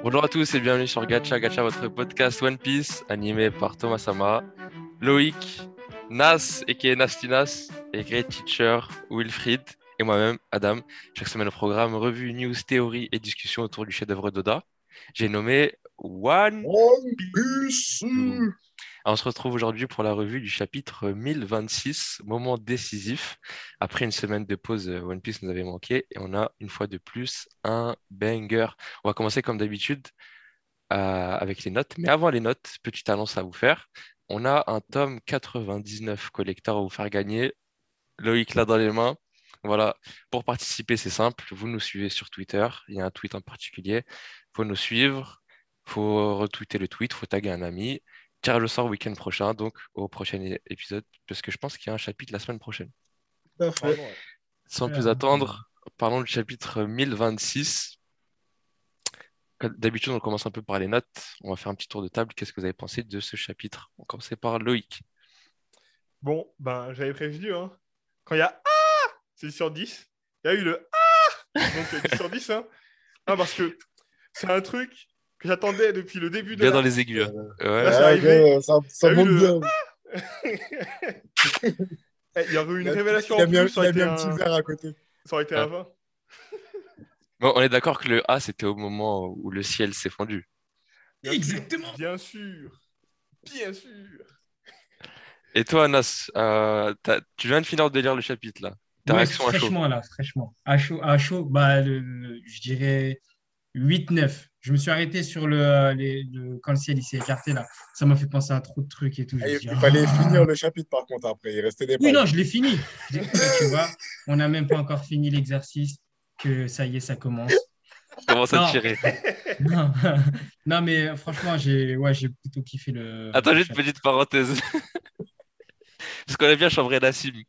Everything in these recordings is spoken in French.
Bonjour à tous et bienvenue sur Gacha Gacha, votre podcast One Piece animé par Thomas Sama, Loïc, Nas et Nastinas et Great Teacher Wilfried et moi-même Adam. Chaque semaine au programme revue, news, théorie et discussion autour du chef-d'œuvre d'Oda. J'ai nommé One, Piece. On se retrouve aujourd'hui pour la revue du chapitre 1026, moment décisif. Après une semaine de pause, euh, One Piece nous avait manqué et on a une fois de plus un banger. On va commencer comme d'habitude euh, avec les notes. Mais avant les notes, petite annonce à vous faire. On a un tome 99 collector à vous faire gagner. Loïc là dans les mains. Voilà, pour participer, c'est simple. Vous nous suivez sur Twitter. Il y a un tweet en particulier. Il faut nous suivre. Il faut retweeter le tweet. Il faut taguer un ami tirage au sort week-end prochain, donc au prochain épisode, parce que je pense qu'il y a un chapitre la semaine prochaine. Sans plus attendre, parlons du chapitre 1026. D'habitude, on commence un peu par les notes. On va faire un petit tour de table. Qu'est-ce que vous avez pensé de ce chapitre? On commence par Loïc. Bon, ben, j'avais prévenu. Hein. Quand il y a Ah C'est sur 10. Il y a eu le Ah Donc 10 sur 10. Hein. Ah, parce que c'est un truc que j'attendais depuis le début de. Bien dans les aigus. Hein. Ouais. ça, monte bien. Eh, il y aurait eu une révélation en plus. Il y a bien un petit verre à côté. Ça aurait été à 20. Bon, on est d'accord que le A, c'était au moment où le ciel s'est fondu. Exactement. bien sûr. Bien sûr. Et toi, Anas, euh, tu viens de finir de lire le chapitre là. Ta réaction à chaud. Fraîchement, là, fraîchement. À chaud, à chaud bah, je dirais 8-9. Je me suis arrêté sur le, quand le ciel s'est écarté là. Ça m'a fait penser à trop de trucs et tout. il fallait ah. finir le chapitre par contre après. Il restait des Oui, non, je l'ai fini. tu vois, on n'a même pas encore fini l'exercice. Que ça y est, ça commence. Commence à tirer. Non. non. mais franchement, j'ai ouais, plutôt kiffé le. Attends, juste une petite parenthèse. Parce qu'on a bien chambré la cible.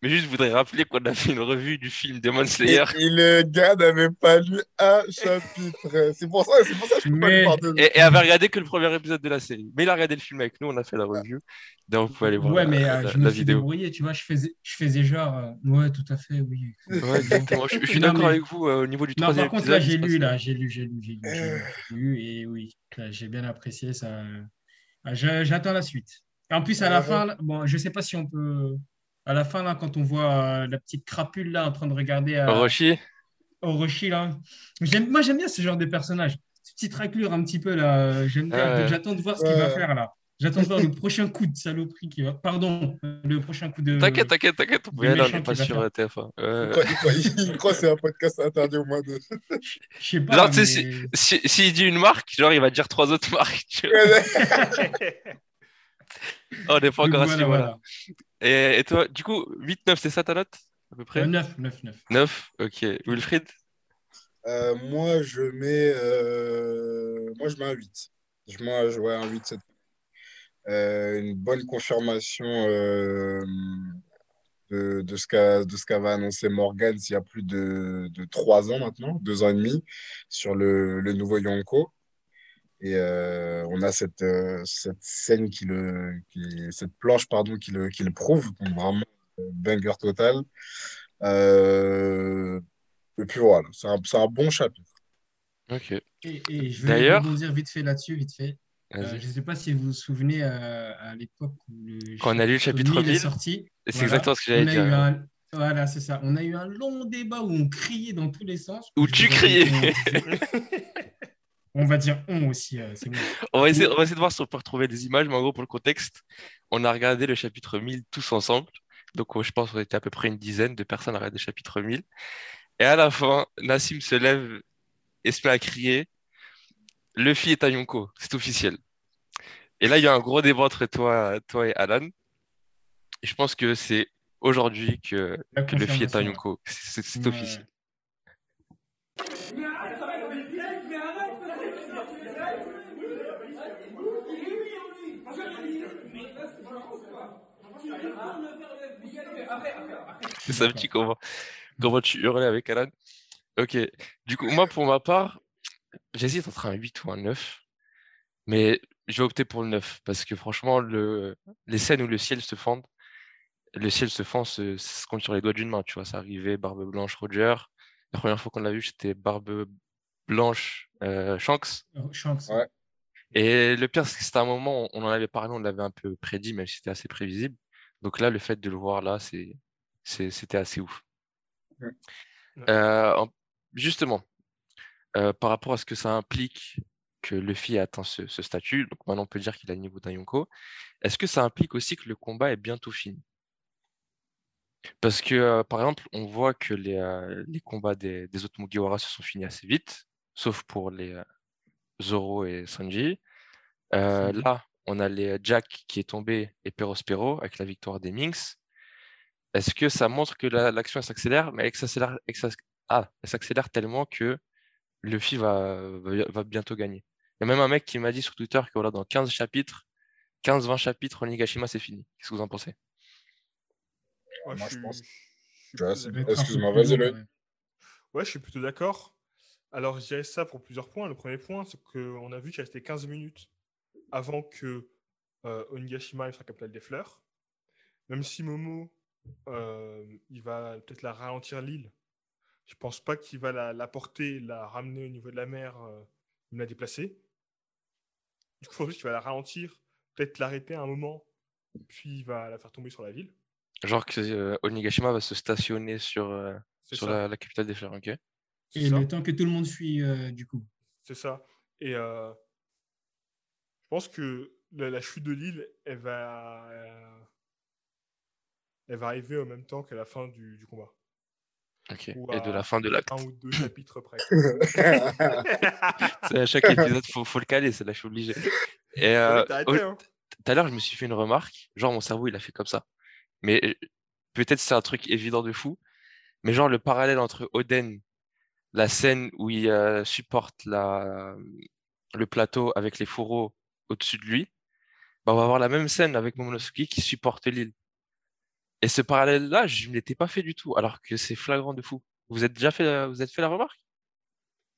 Mais juste, je voudrais rappeler qu'on a fait une revue du film Demon Slayer. Et, le gars n'avait pas lu un chapitre. C'est pour ça, c'est pour ça que je peux pas lui pardonner. Et, et, avait regardé que le premier épisode de la série. Mais il a regardé le film avec nous, on a fait la revue. Donc, vous pouvez aller voir ouais, mais euh, je me suis débrouillé, tu vois, je faisais, je faisais genre, euh, ouais, tout à fait, oui. Ouais, exactement. je, suis d'accord avec vous euh, au niveau du non, troisième par contre, là, j'ai lu, là, j'ai lu, j'ai lu, j'ai lu, lu, et oui, j'ai bien apprécié ça. Ah, j'attends la suite. En plus, à la fin, bon, je sais pas si on peut à la fin, là, quand on voit euh, la petite crapule là en train de regarder. Euh, Orochi Orochi, là. Moi, j'aime bien ce genre de personnage. Cette petite raclure un petit peu, là. J'aime bien. J'attends de voir ce qu'il va faire, là. J'attends de voir le prochain coup de saloperie qui va. Pardon, le prochain coup de. T'inquiète, t'inquiète, t'inquiète. On n'est pas sur TF1. Il croit que c'est un podcast interdit au moins de. Je sais pas. Genre, s'il si, dit une marque, genre, il va dire trois autres marques. Tu oh, on n'est pas encore à voilà. Et, toi, du coup, 8-9, c'est ça ta note à peu près? 9, 9, 9. 9, ok. Wilfried? Euh, Moi, je mets, euh, moi, je mets un 8. Je mets ouais, un 8 cette euh, Une bonne confirmation euh, de, de, ce qu'a va annoncer Morgan il y a plus de, de 3 ans maintenant, 2 ans et demi, sur le, le nouveau Yonko. Et euh, on a cette, euh, cette scène qui le, qui, cette planche pardon qui le, qui le prouve, donc vraiment euh, banger total. et puis voilà, c'est un, un, bon chapitre. Ok. Et, je vais rebondir vite fait là-dessus, vite fait. je ne sais pas si vous vous souvenez à l'époque où Quand on a lu le chapitre 1000, est sorti. C'est exactement ce que j'allais dire. Voilà, c'est ça. On a eu un long débat où on criait dans tous les sens. Où tu criais On va dire on aussi. Euh, on, va essayer, on va essayer de voir si on peut retrouver des images, mais en gros, pour le contexte, on a regardé le chapitre 1000 tous ensemble. Donc, je pense qu'on était à peu près une dizaine de personnes à regarder le chapitre 1000. Et à la fin, Nassim se lève et se met à crier Luffy est à Yonko, c'est officiel. Et là, il y a un gros débat entre toi, toi et Alan. Et je pense que c'est aujourd'hui que, que Luffy est à Yonko. C'est officiel. C'est ça, petit comment, comment tu hurlais avec Alan. Ok. Du coup, moi, pour ma part, j'hésite entre un 8 ou un 9. Mais je vais opter pour le 9 parce que franchement, le... les scènes où le ciel se fend, le ciel se fend, se, se compte sur les doigts d'une main. Tu vois, ça arrivait, Barbe Blanche, Roger. La première fois qu'on l'a vu, c'était Barbe blanche euh, Shanks. Oh, Shanks. Ouais. Et le pire, c'est que c'était un moment, on en avait parlé, on l'avait un peu prédit, même si c'était assez prévisible. Donc là, le fait de le voir là, c'était assez ouf. Ouais. Euh, en- justement, euh, par rapport à ce que ça implique que Luffy ait atteint ce, ce statut, donc maintenant on peut dire qu'il a le niveau d'un Yonko, est-ce que ça implique aussi que le combat est bientôt fini? Parce que, euh, par exemple, on voit que les, euh, les combats des, des autres Mugiwara se sont finis assez vite, sauf pour les euh, Zoro et Sanji. Euh, Sanji. là, on a les Jack qui est tombé et Perospero avec la victoire des Minx. Est-ce que ça montre que la- l'action s'accélère, mais elle s'accélère, ah, elle s'accélère tellement que Luffy va, va, va bientôt gagner. Il y a même un mec qui m'a dit sur Twitter que voilà, dans 15 chapitres, 15-20 chapitres, Onigashima c'est fini. Qu'est-ce que vous en pensez? Ouais, Moi, je suis- pense- Excuse-moi, vas-y. Ouais, je suis plutôt d'accord. Alors, je dirais ça pour plusieurs points. Le premier point, c'est qu'on a vu qu'il restait 15 minutes avant que euh, Onigashima aille sur la capitale des fleurs. Même si Momo, euh, il va peut-être la ralentir l'île, je pense pas qu'il va la, la porter, la ramener au niveau de la mer, euh, me la déplacer. Du coup, il faut juste qu'il va la ralentir, peut-être l'arrêter à un moment, puis il va la faire tomber sur la ville. Genre que euh, Onigashima va se stationner sur, euh, sur la, la capitale des fleurs, ok? Et le temps que tout le monde fuit, euh, du coup. C'est ça. Et euh, je pense que la, la chute de l'île, elle va, euh, elle va arriver en même temps qu'à la fin du, du combat. Ok. Ou Et de la fin de l'acte. Un ou deux chapitres près. C'est à chaque épisode, faut, faut le caler, c'est là, je suis obligé. Et euh, hein. tout à l'heure, je me suis fait une remarque. Genre, mon cerveau, il a fait comme ça. Mais euh, peut-être c'est un truc évident de fou. Mais genre, le parallèle entre Oden, la scène où il euh, supporte la, le plateau avec les fourreaux au-dessus de lui, bah, on va avoir la même scène avec Momonosuke qui supporte l'île. Et ce parallèle-là, je ne l'étais pas fait du tout, alors que c'est flagrant de fou. Vous êtes déjà fait, la- vous êtes fait la remarque?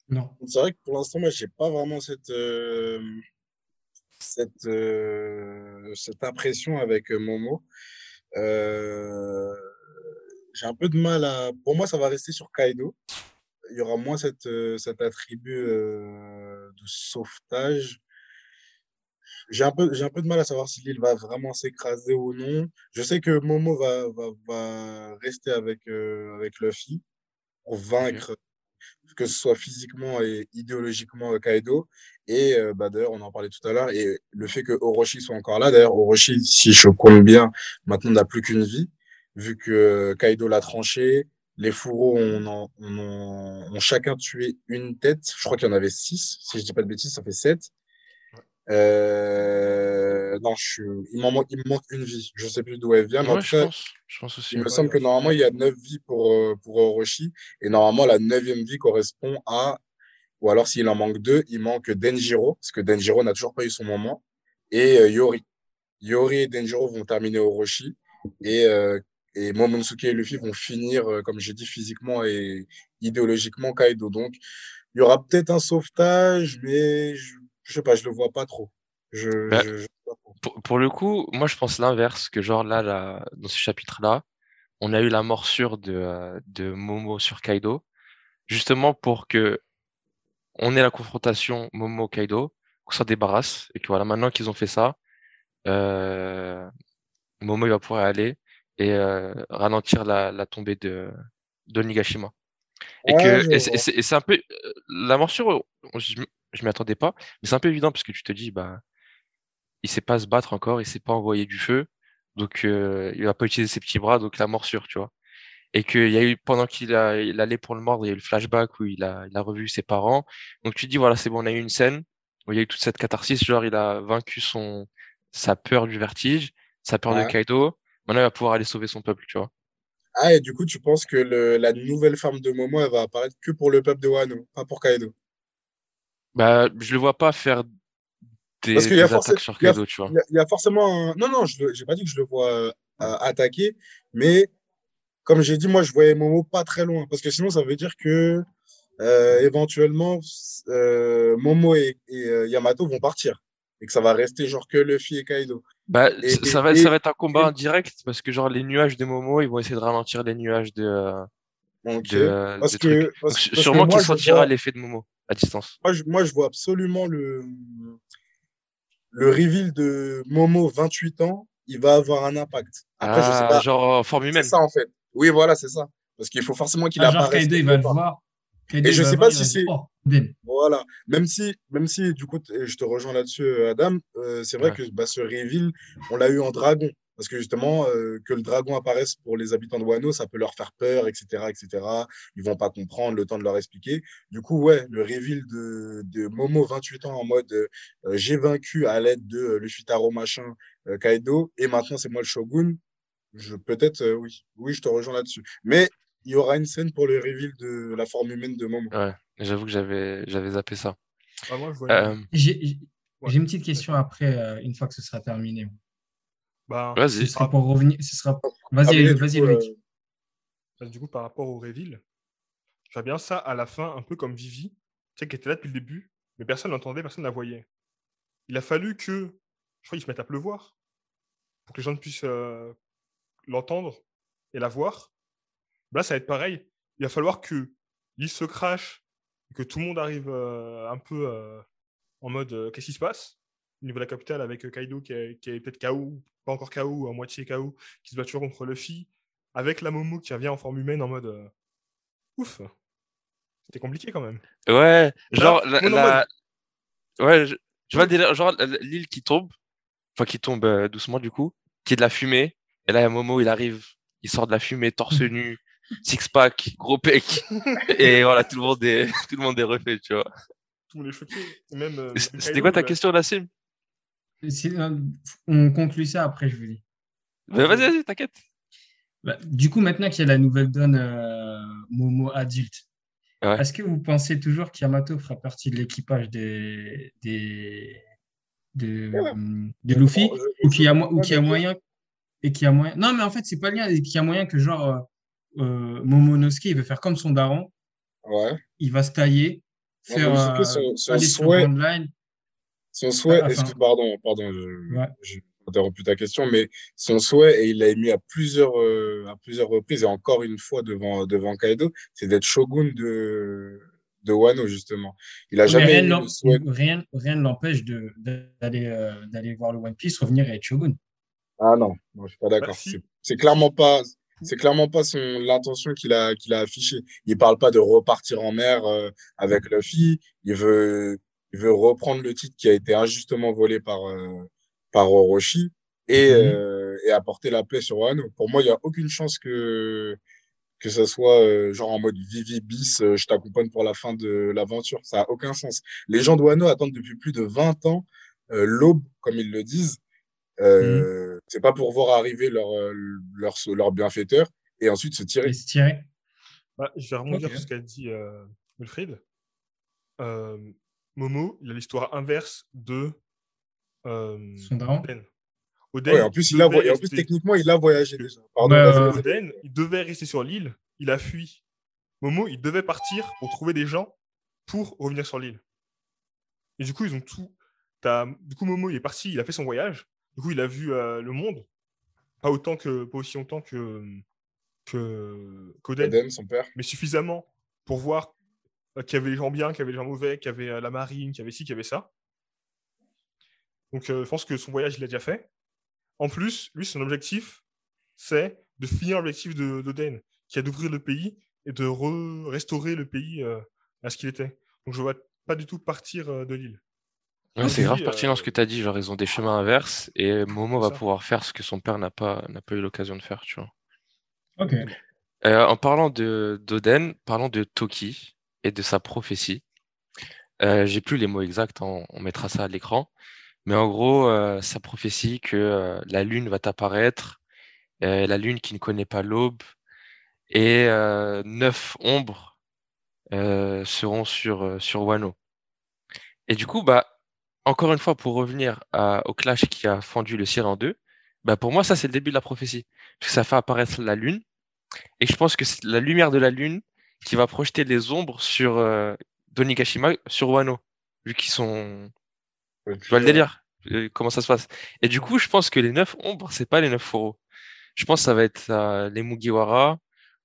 Non. C'est vrai que pour l'instant, moi, j'ai pas vraiment cette, euh, cette, euh, cette impression avec euh, Momo. Euh, j'ai un peu de mal à. Pour moi, ça va rester sur Kaido. Il y aura moins cette, cet attribut euh, de sauvetage. J'ai un peu, j'ai un peu de mal à savoir si l'île va vraiment s'écraser ou non. Je sais que Momo va, va, va rester avec, euh, avec Luffy pour vaincre, que ce soit physiquement et idéologiquement euh, Kaido. Et euh, bah, d'ailleurs, on en parlait tout à l'heure. Et le fait que Orochi soit encore là, d'ailleurs, Orochi, si je compte bien, maintenant n'a plus qu'une vie, vu que euh, Kaido l'a tranché. Les fourreaux ont, ont, en- ont chacun tué une tête. Je crois qu'il y en avait six. Si je dis pas de bêtises, ça fait sept. Euh, non, je suis... il, m'en manque, il me manque une vie. Je sais plus d'où elle vient, mais en Ouais, je cas, pense. Je pense aussi. il me semble que normalement, il y a neuf vies pour, euh, pour Orochi. Et normalement, la neuvième vie correspond à. Ou alors, s'il en manque deux, il manque Denjiro, parce que Denjiro n'a toujours pas eu son moment. Et euh, Yori. Yori et Denjiro vont terminer Orochi. Et, et Momonosuke et Luffy vont finir, euh, comme j'ai dit, physiquement et idéologiquement Kaido. Donc, il y aura peut-être un sauvetage, mais je, je sais pas, je le vois pas trop. Je, Bah, je- je. Pour, pour le coup, moi je pense l'inverse, que genre là, là dans ce chapitre-là, on a eu la morsure de, euh, de Momo sur Kaido, justement pour que on ait la confrontation Momo-Kaido, qu'on s'en débarrasse, et que voilà, maintenant qu'ils ont fait ça, euh, Momo il va pouvoir aller et euh, ralentir la, la tombée de, de Nigashima. Et Ouais, que et c'est- un peu la morsure, je, m'y attendais pas, mais c'est un peu évident parce que tu te dis bah il sait pas se battre encore, il sait pas envoyer du feu, donc euh, il va pas utiliser ses petits bras, donc la morsure, tu vois. Et qu'il y a eu pendant qu'il il allait pour le mordre, il y a eu le flashback où il a, il a revu ses parents. Donc tu te dis voilà c'est bon, on a eu une scène où il y a eu toute cette catharsis, genre il a vaincu son sa peur du vertige, sa peur de. Kaido. Maintenant il va pouvoir aller sauver son peuple, tu vois. Ah, et du coup, tu penses que le, la nouvelle forme de Momo, elle va apparaître que pour le peuple de Wano, pas pour Kaido? Bah je le vois pas faire des, Parce qu'il y a des forcément- attaques sur Kaido, tu vois. Il y a, il y a forcément un... Non, non, je n'ai pas dit que je le vois euh, attaquer, mais comme j'ai dit, moi, je voyais Momo pas très loin, parce que sinon, ça veut dire que euh, éventuellement, euh, Momo et, et, Yamato vont partir, et que ça va rester genre que Luffy et Kaido. Bah, Et- ça- et- va, ça va être un combat indirect parce que genre les nuages de Momo, ils vont essayer de ralentir les nuages de, euh, Ok. de, Parce de que, parce, parce sûrement qu'il sentira vois- l'effet de Momo. À distance. Moi, je, moi, je vois absolument le, le reveal de Momo, 28 ans, il va avoir un impact. Après, je sais Ah, pas. genre en forme C'est humaine. ça, en fait. Oui, voilà, c'est ça. Parce qu'il faut forcément qu'il Ah, genre apparaisse. Kaido, il va le voir. Et je sais pas si c'est- Oh. Voilà, même si, même si du coup, je te rejoins là-dessus, euh, Adam, euh, c'est vrai Ouais. que bah, ce reveal, on l'a eu en dragon. Parce que justement, euh, que le dragon apparaisse pour les habitants de Wano, ça peut leur faire peur, etc., etc. Ils vont pas comprendre, le temps de leur expliquer. Du coup, ouais, le reveal de, de Momo, 28 ans, en mode euh, j'ai vaincu à l'aide de euh, Luffy-Taro machin, euh, Kaido, et maintenant c'est moi le shogun. Je, peut-être, euh, oui. Oui, je te rejoins là-dessus. Mais il y aura une scène pour le reveal de la forme humaine de Momo. Ouais, j'avoue que j'avais j'avais zappé ça. Ah, moi, je Euh, J'ai j'ai- Ouais. j'ai une petite question après, euh, une fois que ce sera terminé. Bah, Vas-y. Ce serait pour revenir. Ce sera... Après, Vas-y, du vas-y, coup, Loïc. euh, Bah, du coup, par rapport au reveal, je vois bien ça à la fin, un peu comme Vivi, tu sais, qui était là depuis le début, mais personne l'entendait, personne ne la voyait. Il a fallu que, je crois, qu'ils se mettent à pleuvoir pour que les gens puissent euh, l'entendre et la voir. Là, ça va être pareil. Il va falloir que l'île se crache et que tout le monde arrive euh, un peu euh, en mode euh, qu'est-ce qui se passe au niveau de la capitale avec Kaido qui est, qui est peut-être KO, pas encore KO, à moitié KO, qui se bat toujours contre Luffy, avec la Momo qui revient en forme humaine en mode euh, ouf. C'était compliqué quand même. Ouais, genre la, la- ouais, je, je vois Ouais. le délire, genre la- la- l'île qui tombe, enfin qui tombe euh, doucement du coup, qui est de la fumée, et là il y a Momo, il arrive, il sort de la fumée, torse nu, six pack, gros pec, et voilà tout le monde est tout le monde est refait, tu vois. Tout le monde est choqué. Même, euh, C'était quoi ta question, Nassim? Si- euh, On conclut ça après, je vous dis. Bah, vas-y, vas-y, t'inquiète. Bah, du coup, maintenant qu'il y a la nouvelle donne euh, Momo adulte, Ouais. est-ce que vous pensez toujours qu'Yamato fera partie de l'équipage des, des, de, Ouais. de Luffy Bon, je- ou qu'il y a, mo- je- ou qu'il y a je- moyen et qu'il y a moyen non mais en fait c'est pas le lien et qu'il y a moyen que genre euh, euh, Momonosuke il veut faire comme son daron Ouais. il va se tailler faire euh, son- son aller sur Grand Line Son souhait, Ah, excuse, pardon, pardon, je, Ouais. j'ai interrompu ta question, mais son souhait, et il l'a émis à plusieurs, euh, à plusieurs reprises, et encore une fois devant, devant Kaido, c'est d'être shogun de, de Wano, justement. Il a mais jamais rien, souhait. rien, rien ne l'empêche de- d'aller euh, d'aller voir le One Piece revenir et être Shogun Ah non, non, je suis pas d'accord. Bah, si. C'est- C'est clairement pas, c'est clairement pas son l'intention qu'il a qu'il a affichée. Il parle pas de repartir en mer euh, avec Luffy. Il veut il veut reprendre le titre qui a été injustement volé par euh, par Orochi et Mhm. euh, et apporter la paix sur Wano. Pour moi, il y a aucune chance que que ça soit euh, genre en mode Vivi bis, euh, je t'accompagne pour la fin de l'aventure. Ça a aucun sens. Les gens de Wano attendent depuis plus de 20 ans euh, l'aube, comme ils le disent. Euh, C'est pas pour voir arriver leur, leur, leur bienfaiteur et ensuite se tirer. et se tirer bah, je vais rebondir Ok. sur ce qu'a dit euh, Wilfried. Euh, Momo, il a l'histoire inverse de euh, son daron Oden. Oden, Ouais, en plus, il a, en plus, techniquement, il a voyagé déjà. Pardon. Oden, il devait rester sur l'île, il a fui. Momo, il devait partir pour trouver des gens pour revenir sur l'île. Et du coup, ils ont tout. t'as- Du coup, Momo, il est parti, il a fait son voyage. Du coup, il a vu euh, le monde. Pas autant que, pas aussi longtemps que que qu'Oden, son père. mais suffisamment pour voir euh, qu'il y avait les gens bien, qu'il y avait les gens mauvais, qu'il y avait euh, la marine, qu'il y avait ci, qu'il y avait ça. Donc, euh, je pense que son voyage, il l'a déjà fait. En plus, lui, son objectif, c'est de finir l'objectif de- d'Oden, qui est d'ouvrir le pays et de re- restaurer le pays euh, à ce qu'il était. Donc, je ne vois pas du tout partir euh, de l'île. Ouais, c'est grave euh, pertinent ce que tu as dit, genre ils ont des chemins inverses et Momo va ça. pouvoir faire ce que son père n'a pas, n'a pas eu l'occasion de faire, tu vois. ok Euh, en parlant de d'Oden, parlons de Toki et de sa prophétie. Euh, j'ai plus les mots exacts, hein, on mettra ça à l'écran. Mais en gros, euh, sa prophétie que euh, la lune va apparaître, euh, la lune qui ne connaît pas l'aube, et neuf ombres seront sur, sur Wano. Et du coup, bah, encore une fois, pour revenir au clash qui a fendu le ciel en deux, bah, pour moi, ça, c'est le début de la prophétie. Que ça fait apparaître la lune, et je pense que la lumière de la lune qui va projeter les ombres sur euh, Donigashima, sur Wano, vu qu'ils sont. Tu vois le délire euh, Comment ça se passe Et du coup, je pense que les neuf ombres, c'est pas les neuf fourreaux. Je pense que ça va être euh, les Mugiwara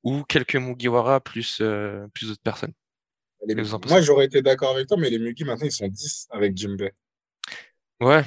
ou quelques Mugiwara plus, euh, plus d'autres personnes. Les- Moi, j'aurais été d'accord avec toi, mais les Mugi, maintenant, ils sont 10 avec Jimbei. Ouais.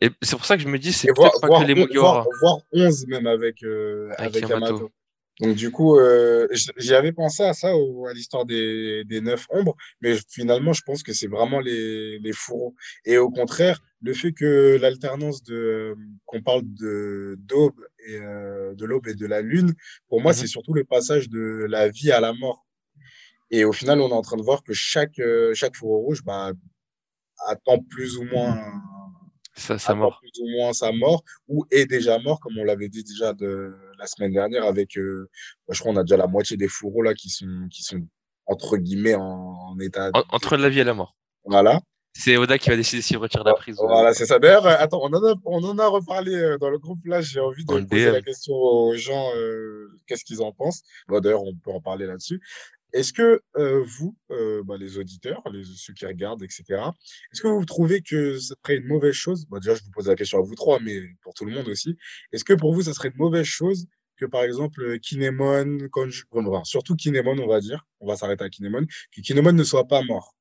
Et c'est pour ça que je me dis, c'est peut-être pas voire, que les voire, Mugiwara. voire 11 même avec, Avec avec Yamato. Yamato. Donc, du coup, euh, j- j'y avais pensé à ça, au- à l'histoire des, des neuf ombres, mais finalement, je pense que c'est vraiment les, les fourreaux. Et au contraire, le fait que l'alternance de, qu'on parle de, d'aube et, euh, de l'aube et de la lune, pour moi, Mhm. c'est surtout le passage de la vie à la mort. Et au final, on est en train de voir que chaque, euh, chaque fourreau rouge, bah, attend plus ou moins Ça, ça mort. plus ou moins sa mort ou est déjà mort, comme on l'avait dit déjà de la semaine dernière avec, euh, bah, je crois, on a déjà la moitié des fourreaux là qui sont, qui sont entre guillemets en, en état. En- entre la vie et la mort. Voilà, C'est Oda qui va décider s'il retire la prise. euh, voilà, c'est ça. D'ailleurs, euh, attends, on en a, on en a reparlé euh, dans le groupe là. J'ai envie de poser DM. la question aux gens, euh, qu'est-ce qu'ils en pensent. Bon, D'ailleurs, on peut en parler là-dessus. Est-ce que euh, vous, euh, bah, les auditeurs, ceux qui regardent, etc., est-ce que vous trouvez que ce serait une mauvaise chose bon, Déjà, je vous pose la question à vous trois, mais pour tout le monde aussi. Est-ce que pour vous, ça serait une mauvaise chose que, par exemple, Kinemon, surtout Kinemon, on va dire, on va s'arrêter à Kinemon, que Kinemon ne soit pas mort?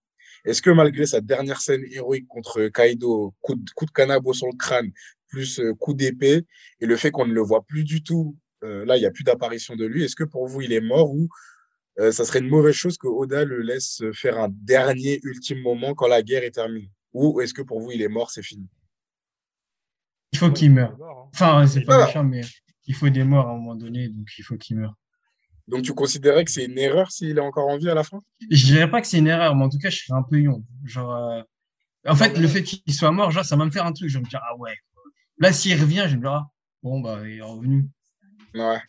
Est-ce que malgré sa dernière scène héroïque contre Kaido, coup de, coup canabo sur le crâne, plus euh, coup d'épée, et le fait qu'on ne le voit plus du tout, là, il n'y a plus d'apparition de lui, est-ce que pour vous, il est mort ou euh, ça serait une mauvaise chose que Oda le laisse faire un dernier ultime moment quand la guerre est terminée Ou est-ce que pour vous, il est mort, c'est fini? Il faut qu'il meure. Hein. Enfin, c'est pas méchant, mais il faut des morts à un moment donné, donc il faut qu'il meure. Donc tu considérais que c'est une erreur s'il est encore en vie à la fin? Je dirais pas que c'est une erreur, mais en tout cas, je serais un peu yon. Genre, euh, en fait, le fait qu'il soit mort, genre, ça va me faire un truc. Je vais me dire, ah ouais. Là, s'il revient, je vais me dire, ah, bon, bah, il est revenu. Ouais.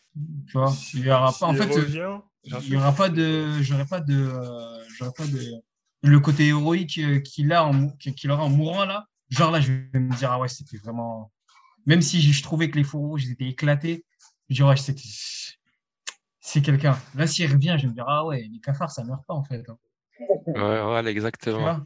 Tu vois, il y aura pas, en fait, euh, revient, il y sûr. aura pas de, j'aurais pas de, euh, j'aurais pas de, le côté héroïque euh, qu'il a en, qu'il aura en mourant là. Genre là, je vais me dire, ah ouais, c'était vraiment, même si je trouvais que les fours rouges étaient éclatés, je dirais, ouais, c'était, c'est quelqu'un. Là, s'il revient, je vais me dire, ah ouais, les cafards, ça meurt pas, en fait. hein. Ouais, exactement. Ben,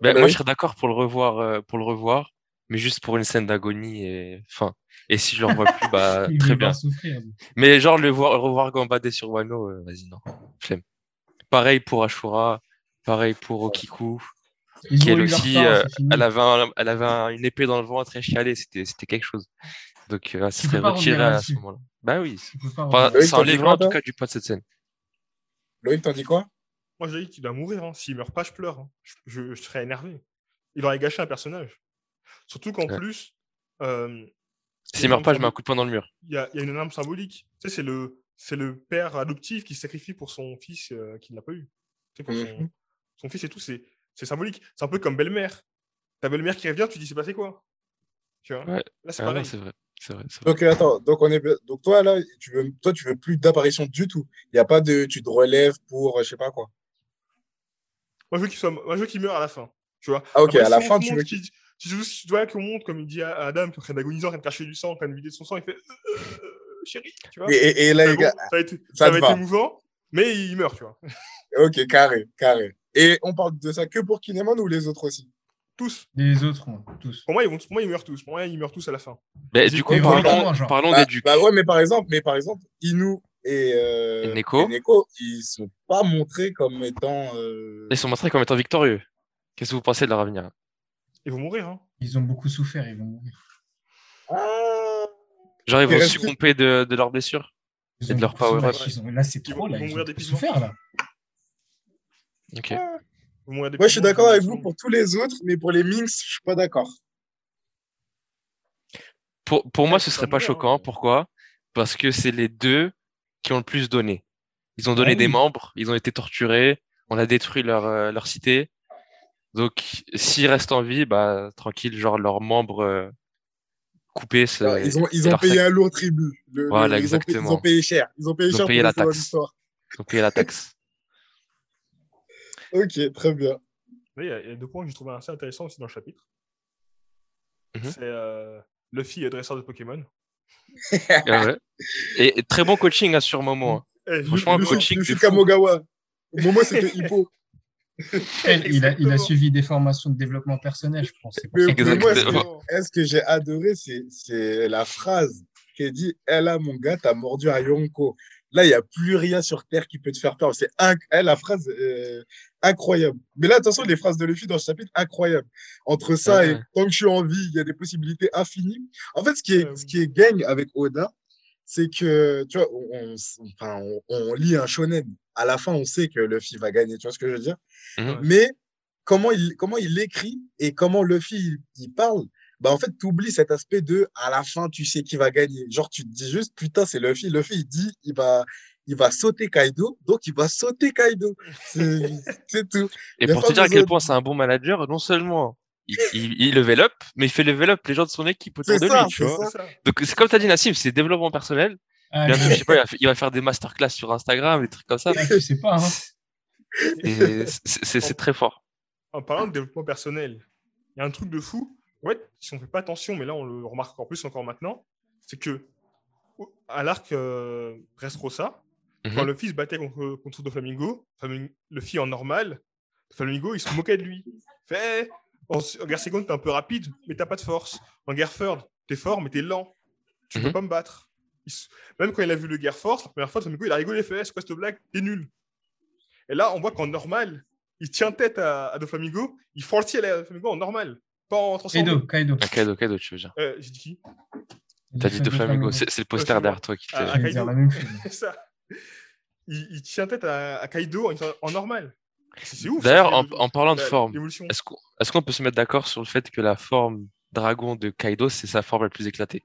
Bah moi, je serais d'accord pour le revoir, euh, pour le revoir, mais juste pour une scène d'agonie et fin. Et si je le revois plus, bah Il très bien. souffrir. Mais genre le voir, revoir Gambadé sur Wano, euh, vas-y non, flemme. Pareil pour Ashura, pareil pour Okiku, Ils qui elle aussi, temps, euh, c'est elle avait, un- elle avait un- une épée dans le ventre très chialée, c'était, c'était quelque chose. Donc euh, ça serait pas retiré à ce moment-là. Bah oui. Pas Enfin, enlèverait quoi, en tout cas du poids de cette scène. Loïc, t'en dis quoi? Moi, j'ai dit qu'il doit mourir. hein. S'il meurt pas, je pleure. hein. Je, je- je serais énervé. Il aurait gâché un personnage. Surtout qu'en Ouais. plus, euh, S'il meurt pas, je mets un coup de poing dans le mur. il y a, il y a une arme symbolique. Tu sais, c'est le, c'est le père adoptif qui se sacrifie pour son fils euh, qui n'a pas eu. Tu sais, pour son, Mhm. son fils et tout, c'est, c'est symbolique. C'est un peu comme belle-mère. Ta belle-mère qui revient, tu dis, c'est passé quoi? Tu vois? Ouais. Là, c'est Ah pareil. c'est vrai. Donc attends, donc on est donc toi là, tu veux toi tu veux plus d'apparition du tout. Il y a pas de tu te relèves pour euh, je sais pas quoi. Moi, je veux qu'il soit, moi, je veux qu'il meure à la fin. Tu vois Ah OK, Après, à la fin tu veux qu'il- Si je, si tu vois qu'on montre, comme il dit à Adam, qui est en train d'agoniser, en train de cracher du sang, en train de vider de son sang, il fait euh, euh, chérie, tu vois et, là les bon, gars, ça va être, ça ça te va être va. émouvant, mais il meurt, tu vois. OK, carré, carré. Et on parle de ça que pour Kinemon ou les autres aussi? Tous. Les autres, moi, tous. Pour moi, ils vont, pour moi, ils meurent tous. Pour moi, ils meurent tous à la fin. Du coup, parlons, genre. parlons bah, des ducs. bah ouais, mais par exemple, mais par exemple, Inu et, euh, Et Neko. et Neko, ils sont pas montrés comme étant euh, Ils sont montrés comme étant victorieux. Qu'est-ce que vous pensez de leur avenir? Ils vont mourir, hein. Ils ont beaucoup souffert, ils vont mourir. Ah, Genre, ils Il vont succomber de, de leurs blessures Ils Et ont de leur power-up. ils ont- Là, c'est trop, vont- là. ils vont Ils ont mourir beaucoup d'épuisement. souffert, là. Ok. Ils vont mourir Moi, je suis d'accord avec vont- vous pour tous les autres, mais pour les Minx, je suis pas d'accord. Pour, pour moi, ce serait pas hein. choquant. Pourquoi? Parce que c'est les deux qui ont le plus donné. Ils ont donné Ah des membres, ils ont été torturés, on a détruit leur, euh, leur cité. Donc, s'ils restent en vie, bah, tranquille, genre leurs membres euh, coupés, ils ont, ils ont payé sac- un lourd tribut. Le- Voilà, le- ils, ont, payé- ils exactement. ont payé cher. Ils ont payé Ils ont cher payé pour la taxe. l'histoire. ils ont payé la taxe. Ok, très bien. Mais Il y, a- deux points que j'ai trouvé assez intéressants aussi dans le chapitre. Mhm. C'est euh, Luffy est dresseur de Pokémon. Ah ouais. et, et très bon coaching hein, sur moment. hein. Eh, Franchement, coaching Luffy. Kamogawa. Momo, c'était Hippo. Il a, il a Exactement. suivi des formations de développement personnel, je pense. Pour Mais, mais moi, ce que, j'ai adoré, c'est la phrase qui dit Elle a mon gars, t'as mordu à Yonko. Là, il n'y a plus rien sur Terre qui peut te faire peur. C'est inc... eh, la phrase euh, incroyable. Mais là, attention, les phrases de Luffy dans ce chapitre, incroyable. Entre ça Ouais. et tant que je suis en vie, il y a des possibilités infinies. En fait, ce qui est, Ouais, ce qui est gang avec Oda, c'est que, tu vois, on, on, enfin, on, on lit un shonen. À la fin, on sait que Luffy va gagner. Tu vois ce que je veux dire? Mhm. Mais comment il, comment il écrit et comment Luffy il, il parle, bah en fait, tu oublies cet aspect de à la fin, tu sais qui va gagner. Genre, tu te dis juste, putain, c'est Luffy. Luffy, il dit, il va, il va sauter Kaido, donc il va sauter Kaido. C'est tout. Et pour te dire à quel point c'est un bon manager, non seulement il, il, il level up, mais il fait level up les gens de son équipe autour de ça, lui, tu vois. ça. Donc c'est comme tu as dit Nassim, c'est développement personnel. Ah, Bientôt, je- sais pas, il va, fa- il va faire des masterclass sur Instagram, des trucs comme ça. je sais pas. hein. C'est- très fort. En parlant de développement personnel, il y a un truc de fou. Ouais, si on fait pas attention, mais là on le remarque encore plus encore maintenant, c'est que à l'arc euh, Dressrosa, quand Mhm. le fils battait contre, contre Doflamingo, Flamin- le fils en normal, Flamingo il se moquait de lui. Il Fait, en, en guerre seconde t'es un peu rapide, mais t'as pas de force. En guerre third, t'es fort, mais t'es lent. Tu peux Mhm. pas me battre. Il Même quand il a vu le guerre force, la première fois, Flamingo il a rigolé, fait, c'est quoi cette blague? T'es nul. Et là, on voit qu'en normal, il tient tête à, à Doflamingo, il fortit à Doflamingo en normal, pas en transformé. Kaido, Kaido. Un cadeau, cadeau, tu veux dire. Euh, J'ai dit qui? T'as dit de Flamingo, c'est le poster derrière moi. toi qui Ah, fait. ah, Kaido. la même chose. C'est ça. Il, il tient tête à, à Kaido en, en normal. C'est ouf. D'ailleurs, en, le- en parlant de la- forme, est-ce qu'on est-ce qu'on peut se mettre d'accord sur le fait que la forme dragon de Kaido, c'est sa forme la plus éclatée?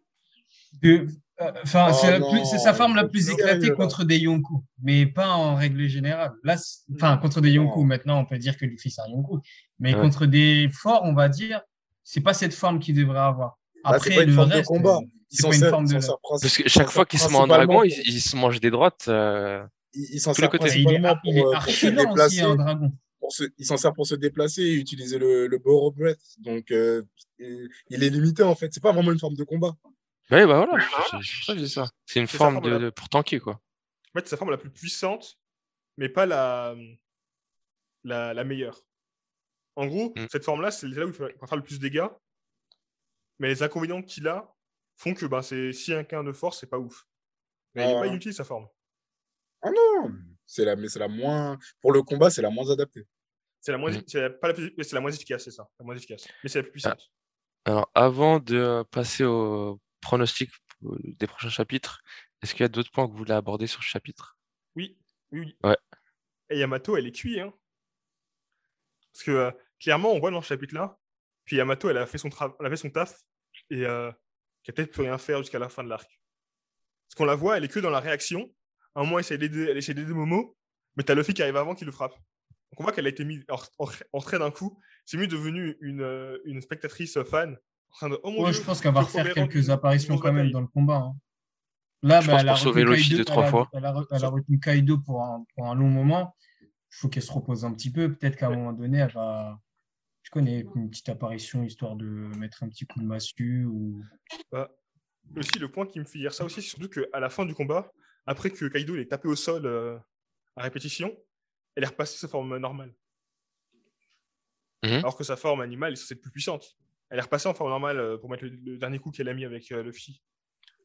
De- euh, Enfin, Oh c'est sa forme la plus éclatée là. contre des Yonkou, mais pas en règle générale. Là, enfin, contre des Yonkou, Non. maintenant, on peut dire que Luffy, c'est un Yonkou. Mais Ouais. contre des forts, on va dire, c'est pas cette forme qu'il devrait avoir. Bah, Après, pas une le reste, euh, c'est pas une forme ils de. princi- Parce que chaque fois qu'il se met en dragon, il, il se mange des droites. euh, il, il s'en sert il est, principalement il est pour, euh, se lent aussi en dragon. Pour se, il s'en sert pour se déplacer et utiliser le, le Borrow Breath. Donc, euh, il, il est limité en fait. C'est pas vraiment une forme de combat. Ouais, bah voilà, c'est ça. C'est une forme forme, de, là. de- pour tanker, quoi. En fait, c'est sa forme la plus puissante, mais pas la, la, la meilleure. En gros, Mm. cette forme-là, c'est là où il va faire le plus de dégâts. Mais les inconvénients qu'il a font que ben, c'est si un gain de force, c'est pas ouf. Mais il est Ah. pas inutile sa forme. Ah non, c'est la, mais c'est la moins. Pour le combat, c'est la moins adaptée. C'est la moins, Mm. c'est pas la plus, c'est la moins efficace, c'est ça, la moins efficace. Mais c'est la plus puissante. Alors, avant de passer au pronostic euh, des prochains chapitres, est-ce qu'il y a d'autres points que vous voulez aborder sur ce chapitre? Oui, oui, oui. Ouais. Et Yamato, elle est cuite, hein. Parce que euh, clairement, on voit dans ce chapitre-là, puis Yamato, elle a fait son, tra- elle a fait son taf et euh, qu'elle a peut-être plus rien faire jusqu'à la fin de l'arc. Parce qu'on la voit, elle est que dans la réaction. À un moment, elle essaie d'aider elle essaie d'aider Momo, mais t'as Luffy qui arrive avant qui le frappe. Donc on voit qu'elle a été mise en, en, en trait d'un coup. C'est mieux devenue une, euh, une spectatrice fan. En train de, oh mon Ouais, Dieu, je pense qu'elle va refaire quelques apparitions quand même dans le combat. hein. Là, Je bah, pense elle a pour sauver Kaido- deux, trois elle a- fois. Elle a, re- elle a retenu Kaido pour un, pour un long moment. Il faut qu'elle se repose un petit peu. Peut-être qu'à un moment donné, elle va. Je connais une petite apparition histoire de mettre un petit coup de massue ou. Bah, aussi, le point qui me fait dire ça aussi, c'est surtout qu'à la fin du combat, après que Kaido l'ait tapé au sol euh, à répétition, elle est repassée sa forme normale. Mhm. Alors que sa forme animale est censée être plus puissante. Elle est repassée en forme normale euh, pour mettre le, le dernier coup qu'elle a mis avec euh, Luffy.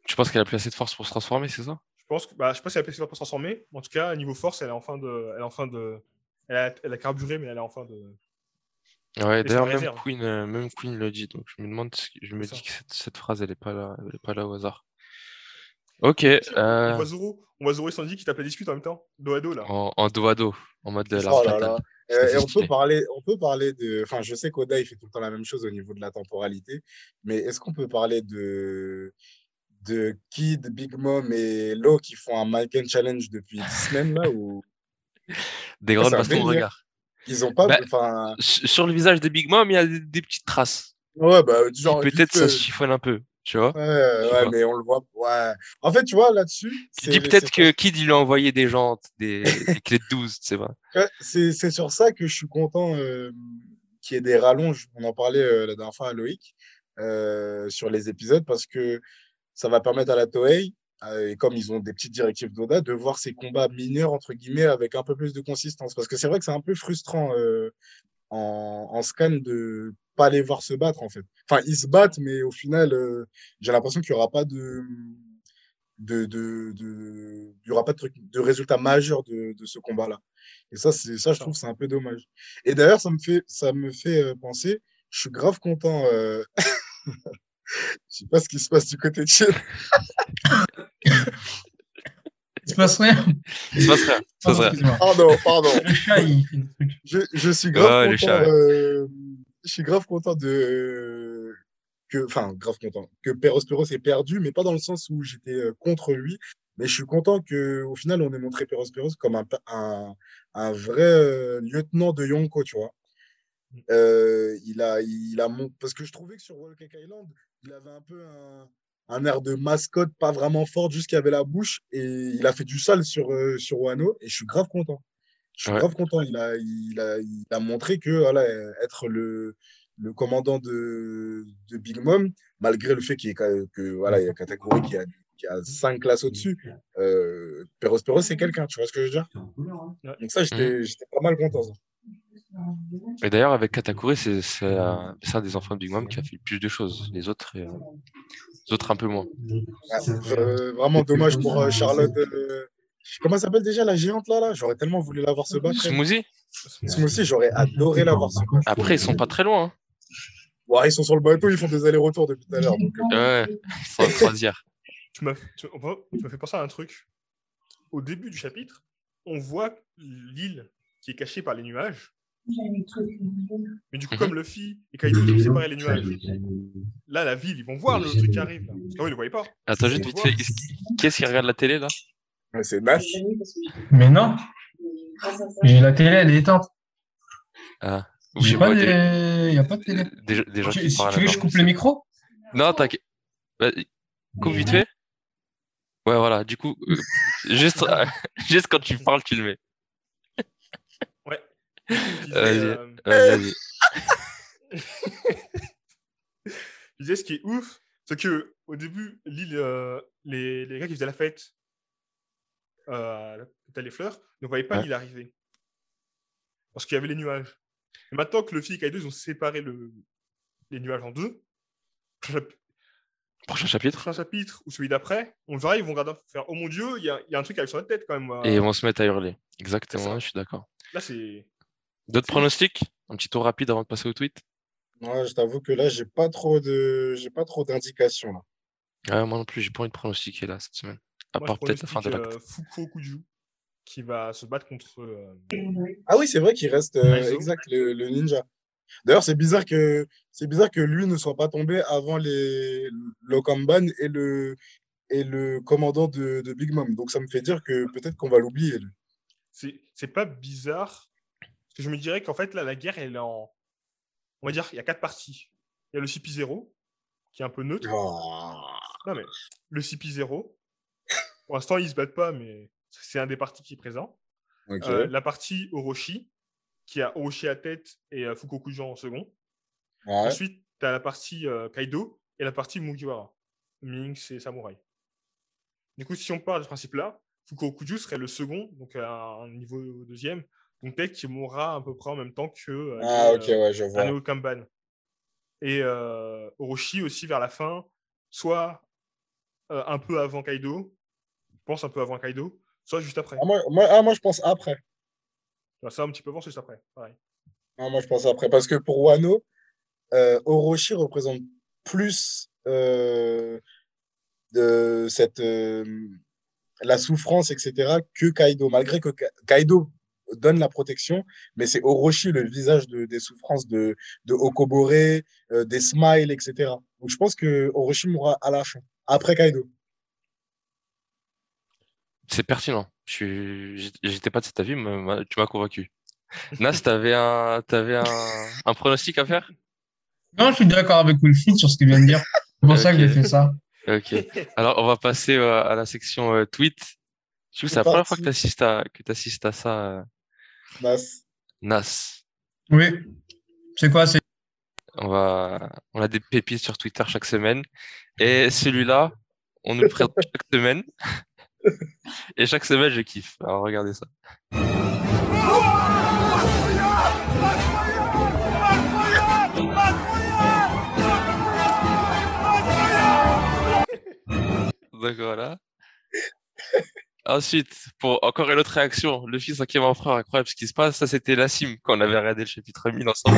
Tu penses qu'elle a plus assez de force pour se transformer, c'est ça? Je pense que, bah, je sais pas si elle a placé pour se transformer, en tout cas, niveau force, elle est en fin de, elle est en fin de, elle a, elle a carburé, mais elle est en fin de. Ouais, d'ailleurs, même réserve. Queen, euh, même Queen le dit, donc je me demande, je me dis que cette, cette phrase, elle est pas là, elle est pas là au hasard. Ok, On euh, voit Zoro, on voit Zoro et Sandy qui tapent la dispute en même temps, dos à dos là. en, en dos à dos, en mode de Oh là là. Euh, assez et on peut parler, on peut parler de. Enfin, je sais qu'Oda il fait tout le temps la même chose au niveau de la temporalité, mais est-ce qu'on peut parler de de Kid, Big Mom et Lo qui font un Mike Challenge depuis 10 semaines là ou? Des grandes bastons de regard. ils ont pas. Bah, Enfin, Sur le visage de Big Mom, il y a des, des petites traces. ouais, bah genre. Peut-être ça euh, se chiffonne un peu, tu vois. Ouais, sais ouais, mais on le voit. Ouais. En fait, tu vois là-dessus. Tu dis peut-être que Kid, il a envoyé des jantes, des, des clés de 12, c'est vrai. Ouais, C'est c'est sur ça que je suis content euh, qu'il y ait des rallonges. On en parlait euh, la dernière fois à Loïc euh, sur les épisodes parce que ça va permettre à la Toei, euh, et comme ils ont des petites directives d'Oda, de voir ces combats mineurs, entre guillemets, avec un peu plus de consistance. Parce que c'est vrai que c'est un peu frustrant en, en scan de pas les voir se battre, en fait. Enfin, ils se battent, mais au final, euh, j'ai l'impression qu'il n'y aura pas de de, de, de- il y aura pas de truc, de résultat majeur de, de ce combat-là. Et ça, c'est ça, je trouve, c'est un peu dommage. Et d'ailleurs, ça me fait, ça me fait euh, penser, je suis grave content. euh, Je sais pas ce qui se passe du côté de Chine. Il se passe rien. Il se passe rien. il se passe Pardon. Pardon, pardon. Le chat, il fait des trucs. Je, je suis grave Ouais, content. chat, ouais. euh, je suis grave content que, enfin, grave content que Perospero s'est perdu, mais pas dans le sens où j'étais euh, contre lui, mais je suis content que au final on ait montré Perospero comme un, vrai euh, lieutenant de Yonko, tu vois. Euh, il a, il a mon... parce que je trouvais que sur Wall Cake Island, il avait un peu un, air de mascotte pas vraiment fort, juste qu'il avait la bouche, et il a fait du sale sur, sur Wano, et je suis grave content. Je suis Ouais. grave content. Il a, il a, il a montré que voilà, être le, le commandant de, de Big Mom, malgré le fait qu'il y ait que, voilà, il y a Katakuri qui a, qui a cinq classes au-dessus, euh, Perospero, c'est quelqu'un, tu vois ce que je veux dire? Donc ça, j'étais j'étais pas mal content. ça. Et d'ailleurs, avec Katakuri, c'est c'est, c'est un des enfants de Big Mom qui a fait le plus de choses. Les autres, euh, les autres un peu moins. Euh, vraiment dommage pour euh, Charlotte. Comment elle s'appelle déjà la géante là, là? J'aurais tellement voulu la voir se battre. Smoothie aussi, j'aurais adoré la voir se battre. Après, ils sont pas très loin. Ouais, ils sont sur le bateau, ils font des allers-retours depuis tout à l'heure. donc, euh, Hein. Ouais, ils sont en croisière. Tu m'as fait penser à un truc. Au début du chapitre, on voit l'île qui est cachée par les nuages. Mais du coup, Mhm. comme Luffy et Kaido ils ont séparé les nuages, là, la ville, ils vont voir le truc qui arrive. Là. Parce qu'avant, ils ne le voyaient pas. Attends, juste vite fait. est-ce- Qui est-ce qui regarde la télé là? Ouais, c'est Nas. Mais non, j'ai la télé, elle est éteinte. Ah, ou je J'ai sais pas des, de... y a pas de télé. des, des gens Tu, qui si parlent. tu veux, je coupe le micro? Non, t'inquiète. Coupe vite fait. Ouais, voilà. Du coup, euh, juste, juste quand tu parles, tu le mets. Ouais. Euh, Vas-y, vas-y. je disais, ce qui est ouf, c'est que au début, l'île, euh, les, les gars qui faisaient la fête, euh, t'as les fleurs, ne voyaient pas Ouais. l'île arriver. Parce qu'il y avait les nuages. Et maintenant que Luffy et Kaido ils ont séparé le, les nuages en deux, le Prochain chapitre. prochain chapitre ou celui d'après, on verra, ils vont regarder, faire Oh mon dieu, il y a, il y a un truc arrive sur la tête quand même. Et ils euh. vont se mettre à hurler. Exactement, ouais, je suis d'accord. Là, c'est. D'autres pronostics? Un petit tour rapide avant de passer au tweet? Ouais, je t'avoue que là, j'ai pas trop de, j'ai pas trop d'indications. Ouais, moi non plus, j'ai pas envie de pronostiquer là cette semaine. À part peut-être la fin de l'acte. euh, Fukuokuju qui va se battre contre. euh, Ah oui, c'est vrai qu'il reste euh, exact le, le ninja. D'ailleurs, c'est bizarre que c'est bizarre que lui ne soit pas tombé avant les l'Okamban et le et le commandant de, de Big Mom. Donc ça me fait dire que peut-être qu'on va l'oublier. c'est c'est pas bizarre. Parce que je me dirais qu'en fait, là, la guerre, elle est en. On va dire, il y a quatre parties. Il y a le CP0, qui est un peu neutre. Oh. Non, mais le CP0, pour l'instant, ils se battent pas, mais c'est un des partis qui est présent. Euh, la partie Orochi, qui a Orochi à tête et euh, Fukokujo en second. Ouais. Ensuite, tu as la partie euh, Kaido et la partie Mugiwara. Minx et Samurai. Du coup, si on part de ce principe-là, Fukokuju serait le second, donc à un niveau deuxième. Donc peut-être qu'il mourra à peu près en même temps que euh, Ah les, ok, ouais, je vois. Aneo Kanban. Et Orochi aussi vers la fin, soit un peu avant Kaido, je pense un peu avant Kaido, soit juste après. Ah, moi, moi, ah, moi, je pense après. Ça un petit peu avant, juste après. Pareil. Ah, moi, je pense après. Parce que pour Wano, euh, Orochi représente plus euh, de cette, euh, la souffrance, etc., que Kaido. Malgré que Ka- Kaido donne la protection, mais c'est Orochi le visage de, des souffrances de, de Okobore, euh, des smiles, etc. Donc je pense que Orochi mourra à la fin, après Kaido. C'est pertinent. Je suis... j'étais- J'étais pas de cet avis, mais ma- tu m'as convaincu. Nas, t'avais un... t'avais un... un pronostic à faire? Non, je suis d'accord avec Wilfried sur ce qu'il vient de dire. C'est pour ça que j'ai fait ça. Ok. Alors, on va passer euh, à la section euh, tweet. Coup, c'est la première fois que tu assistes à, que t'assistes à ça, euh, Nas. Nas. Oui. C'est quoi C'est On va, on a des pépites sur Twitter chaque semaine. Et celui-là, on nous le présente chaque semaine. Et chaque semaine, je kiffe. Alors, regardez ça. Donc. Ensuite, pour encore une autre réaction, le fils cinquième empereur, incroyable ce qui se passe. Ça, c'était la sim quand on avait regardé le chapitre 1000 ensemble.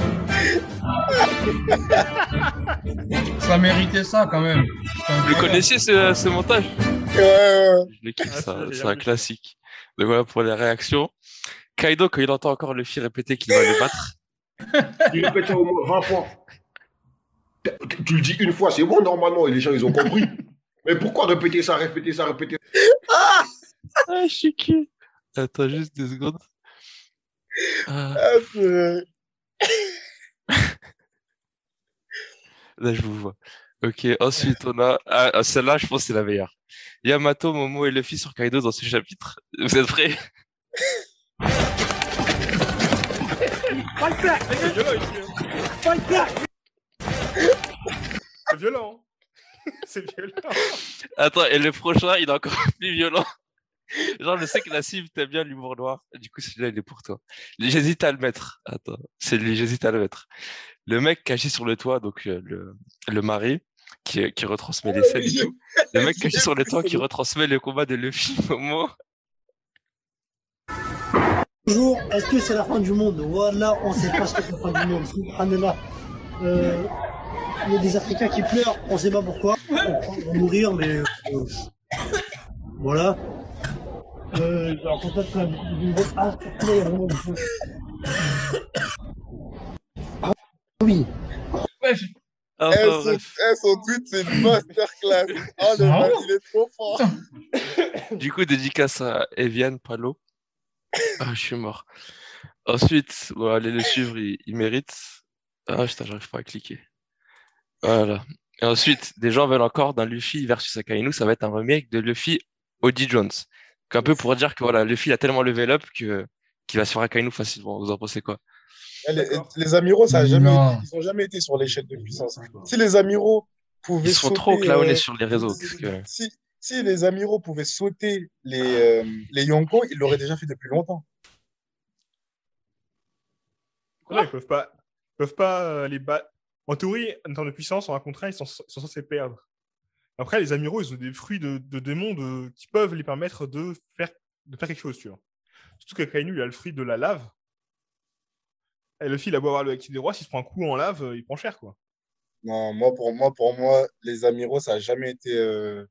Ça méritait ça quand même. Vous connaissiez ce, ce montage Ouais, ouais. Je le kiffe, Ah, ça, c'est un classique. Donc voilà pour les réactions. Kaido, quand il entend encore le fils répéter qu'il va le battre, Il répète au moins 20 fois. Tu- Tu le dis une fois, c'est bon normalement, et les gens ils ont compris. Mais pourquoi répéter ça, répéter ça, répéter Ah, je suis qui Attends juste deux secondes. Ah, Ah, c'est- là, je vous vois. Ok, ensuite, on a. Ah, ah, celle-là, je pense que c'est la meilleure. Yamato, Momo et Luffy sur Kaido dans ce chapitre. Vous êtes prêts? C'est violent ici. C'est violent. hein. C'est violent. Attends, et le prochain, il est encore plus violent. Genre, je sais que la cible t'aime bien l'humour noir. Du coup, celui-là, il est pour toi. J'hésite à le mettre. Attends, c'est lui, j'hésite à le mettre. Le mec caché sur le toit, donc euh, le, le mari, qui, qui retransmet les scènes et tout. Le mec caché sur le toit qui retransmet le combat de Luffy Momo. Bonjour, est-ce que c'est la fin du monde? Voilà, on sait pas ce que c'est la fin du monde. Subhanallah. Euh, Il y a des Africains qui pleurent, on sait pas pourquoi. On va mourir, mais euh, voilà. Euh, ah, surtout, là, il y a vraiment des choses. Ah oui. wesh, Enfin, Eh, son, eh, son tweet, c'est une masterclass. Oh, le Ah mec, il est trop fort. Du coup, dédicace à Evian Palo. Ah, je suis mort. Ensuite, bon, allez le suivre, il, il mérite. Ah, putain, j'arrive pas à cliquer. Voilà. Et ensuite, des gens veulent encore d'un Luffy versus Akainu, ça va être un remake de Luffy Audi Jones. Donc, Un peu pour dire que voilà, Luffy a tellement level up que qu'il va se faire Akainu facilement. Vous en pensez quoi? Eh, Les, D'accord. les amiraux, ça a jamais été- ils ont jamais été sur l'échelle de puissance. Si les amiraux pouvaient Ils sont sauter, trop clownés euh, sur les réseaux. que- si, si les amiraux pouvaient sauter les, euh, les Yonko, ils l'auraient déjà fait depuis longtemps. Ils peuvent pas, ils peuvent pas euh, les battre. En théorie, en termes de puissance, en un contrat, ils sont, ils sont censés perdre. Après, les amiraux, ils ont des fruits de, de démons de- qui peuvent les permettre de faire, de faire quelque chose, tu vois. Surtout que Kainu, il a le fruit de la lave. Et le fil, il a beau avoir le actif des rois, s'il se prend un coup en lave, euh, il prend cher, quoi. Non, moi pour moi, pour moi, les amiraux, ça a jamais été. euh.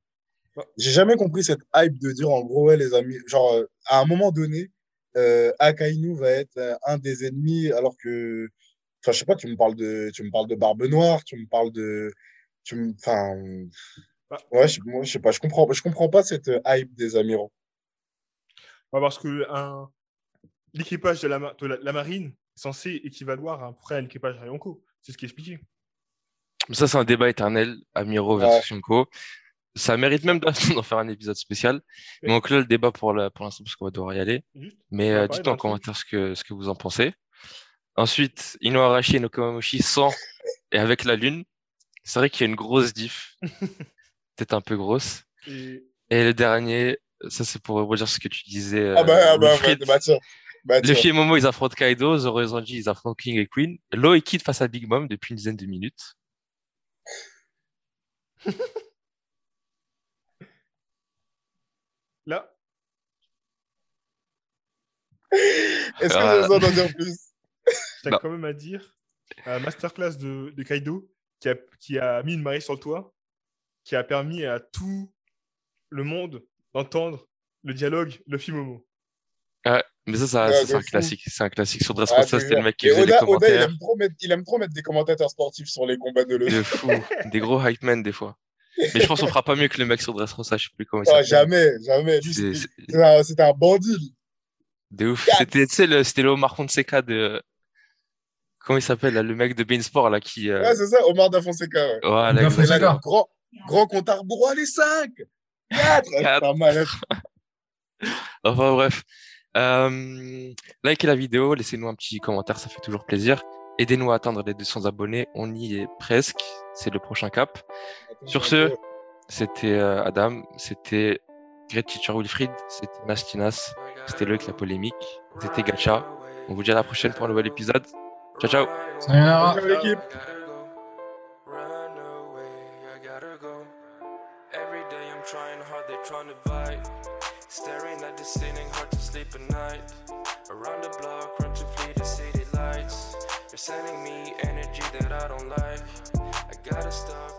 J'ai jamais compris cette hype de dire en gros, ouais, les amis, genre euh, à un moment donné, euh, Akainu va être un des ennemis, alors que, enfin, je sais pas, tu me parles de, tu me parles de Barbe Noire, tu me parles de, tu me, enfin. Ouais, je, moi, je sais pas, je comprends, je comprends pas cette euh, hype des amiraux. Ouais, parce que un... l'équipage de, la, ma- de la, la marine est censé équivaloir à peu près à l'équipage de Ryonko. C'est ce qui est expliqué. Ça, c'est un débat éternel, Amiro versus Yonko. Ça mérite même d'en faire un épisode spécial. Mais on clôt le débat pour l'instant parce qu'on va devoir y aller. Juste. Mais euh, parler dites en commentaire ce que, ce que vous en pensez. Ensuite, Ino Arashi et Nokomamushi sans et avec la lune. C'est vrai qu'il y a une grosse diff. Peut-être un peu grosse. Et Et le dernier, ça c'est pour redire ce que tu disais. Ah bah, euh, ah bah, Wilfried. bah, bah, tiens, bah, tiens. Luffy et Momo, ils affrontent Kaido. Zoro et Zanji, ils affrontent King et Queen. Lo et Kid face à Big Mom depuis une dizaine de minutes. là, Est-ce que vous besoin d'en dire plus? T'as quand même à dire, euh, masterclass de, de Kaido, qui a, qui a mis une marée sur le toit, qui a permis à tout le monde d'entendre le dialogue Luffy Momo. Mais ça, ça, Ouais, ça, c'est un fou. classique. C'est un classique sur Ah, Dressrosa. je C'était le mec qui Et faisait les Oda, Oda, il commentaires. aime trop mettre, il aime trop mettre des commentateurs sportifs sur les combats de. De fou. Des gros hype men des fois. Mais je pense qu'on fera pas mieux que le mec sur Dressrosa. Je sais plus comment il Ah, jamais, jamais. C'était- un- bandit. De ouf. C'était, tu sais, le, c'était le Omar Fonseca de. Comment il s'appelle, le mec de Bein Sport, là, qui. euh, Ouais, c'est ça, Omar Da Fonseca. Ouais. Exactement. là, Fonseca. le grand, Grand comptard bourrois, les 5 4 Pas mal. enfin bref. Euh, likez la vidéo, laissez-nous un petit commentaire, ça fait toujours plaisir. Aidez-nous à atteindre les 200 abonnés, on y est presque, c'est le prochain cap. Sur ce, c'était euh, Adam, c'était Great Teacher Wilfried, c'était Nastinas, c'était Loïc la polémique, c'était Gacha. On vous dit à la prochaine pour un nouvel épisode. Ciao ciao. Salut l'équipe. sending me energy that I don't like. I gotta stop.